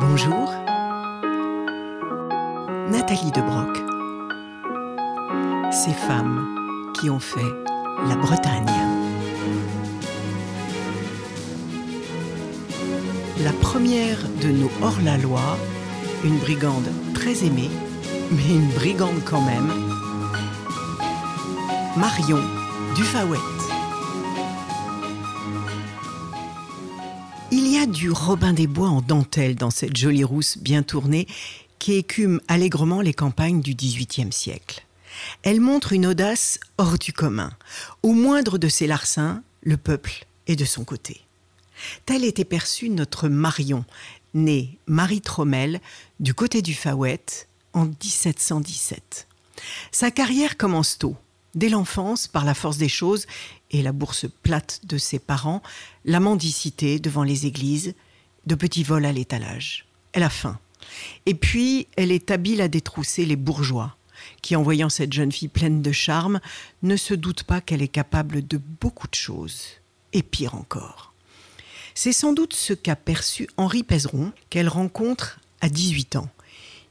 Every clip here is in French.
Bonjour, Nathalie Debroc. Ces femmes qui ont fait la Bretagne. La première de nos hors-la-loi, une brigande très aimée, mais une brigande quand même, Marion Dufawette. Il y a du Robin des Bois en dentelle dans cette jolie rousse bien tournée qui écume allègrement les campagnes du XVIIIe siècle. Elle montre une audace hors du commun. Au moindre de ses larcins, le peuple est de son côté. Telle était perçue notre Marion, née Marie Trommel, du côté du Fawet, en 1717. Sa carrière commence tôt. Dès l'enfance, par la force des choses et la bourse plate de ses parents, la mendicité devant les églises, de petits vols à l'étalage. Elle a faim. Et puis, elle est habile à détrousser les bourgeois, qui, en voyant cette jeune fille pleine de charme, ne se doutent pas qu'elle est capable de beaucoup de choses, et pire encore. C'est sans doute ce qu'a perçu Henri Pézeron, qu'elle rencontre à 18 ans.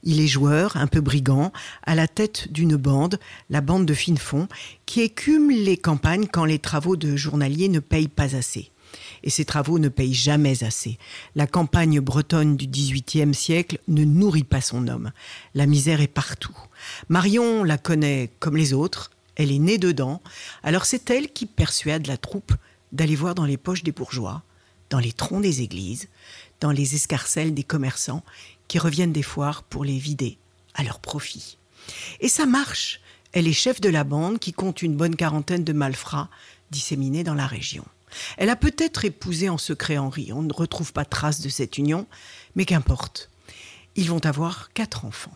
Il est joueur, un peu brigand, à la tête d'une bande, la bande de Finefond, qui écume les campagnes quand les travaux de journalier ne payent pas assez. Et ces travaux ne payent jamais assez. La campagne bretonne du XVIIIe siècle ne nourrit pas son homme. La misère est partout. Marion la connaît comme les autres, elle est née dedans, alors c'est elle qui persuade la troupe d'aller voir dans les poches des bourgeois, dans les troncs des églises, dans les escarcelles des commerçants qui reviennent des foires pour les vider à leur profit. Et ça marche. Elle est chef de la bande qui compte une bonne quarantaine de malfrats disséminés dans la région. Elle a peut-être épousé en secret Henri, on ne retrouve pas trace de cette union, mais qu'importe. Ils vont avoir quatre enfants.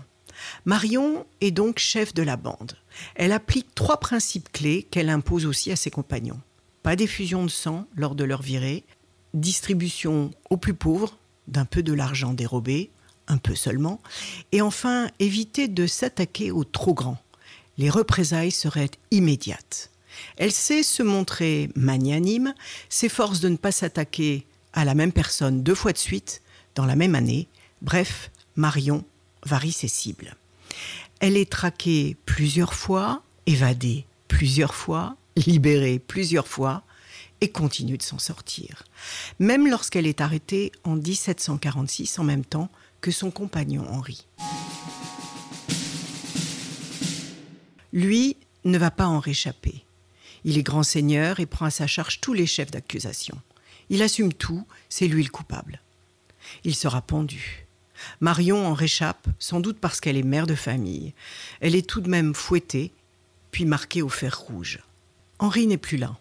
Marion est donc chef de la bande. Elle applique trois principes clés qu'elle impose aussi à ses compagnons. Pas d'effusion de sang lors de leur virée, distribution aux plus pauvres d'un peu de l'argent dérobé, un peu seulement, et enfin éviter de s'attaquer aux trop grands. Les représailles seraient immédiates. Elle sait se montrer magnanime, s'efforce de ne pas s'attaquer à la même personne deux fois de suite, dans la même année. Bref, Marion varie ses cibles. Elle est traquée plusieurs fois, évadée plusieurs fois, libérée plusieurs fois, et continue de s'en sortir. Même lorsqu'elle est arrêtée en 1746 en même temps que son compagnon Henri. Lui ne va pas en réchapper. Il est grand seigneur et prend à sa charge tous les chefs d'accusation. Il assume tout, c'est lui le coupable. Il sera pendu. Marion en réchappe, sans doute parce qu'elle est mère de famille. Elle est tout de même fouettée, puis marquée au fer rouge. Henri n'est plus là.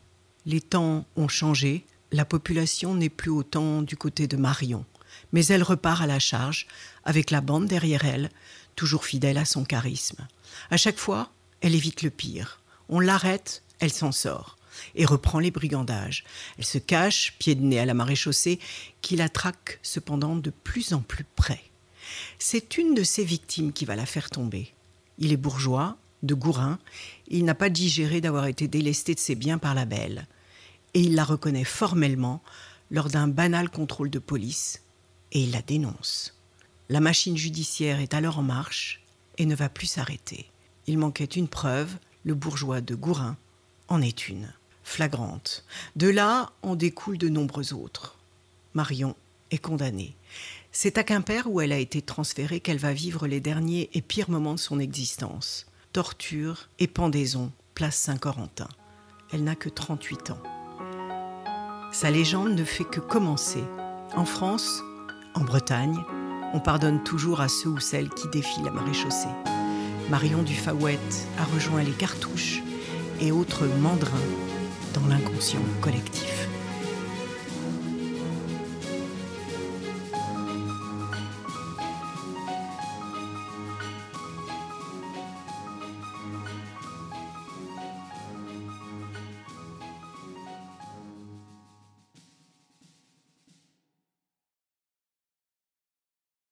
Les temps ont changé, la population n'est plus autant du côté de Marion mais elle repart à la charge, avec la bande derrière elle, toujours fidèle à son charisme. À chaque fois, elle évite le pire. On l'arrête, elle s'en sort et reprend les brigandages. Elle se cache, pied de nez à la maréchaussée, qui la traque cependant de plus en plus près. C'est une de ses victimes qui va la faire tomber. Il est bourgeois, de Gourin, il n'a pas digéré d'avoir été délesté de ses biens par la belle. Et il la reconnaît formellement lors d'un banal contrôle de police et il la dénonce. La machine judiciaire est alors en marche et ne va plus s'arrêter. Il manquait une preuve, le bourgeois de Gourin en est une, flagrante. De là en découlent de nombreux autres. Marion est condamnée. C'est à Quimper où elle a été transférée qu'elle va vivre les derniers et pires moments de son existence. Torture et pendaison, place Saint-Corentin. Elle n'a que 38 ans. Sa légende ne fait que commencer. En France, en Bretagne, on pardonne toujours à ceux ou celles qui défient la maréchaussée. Marion Dufawette a rejoint les cartouches et autres mandrins dans l'inconscient collectif.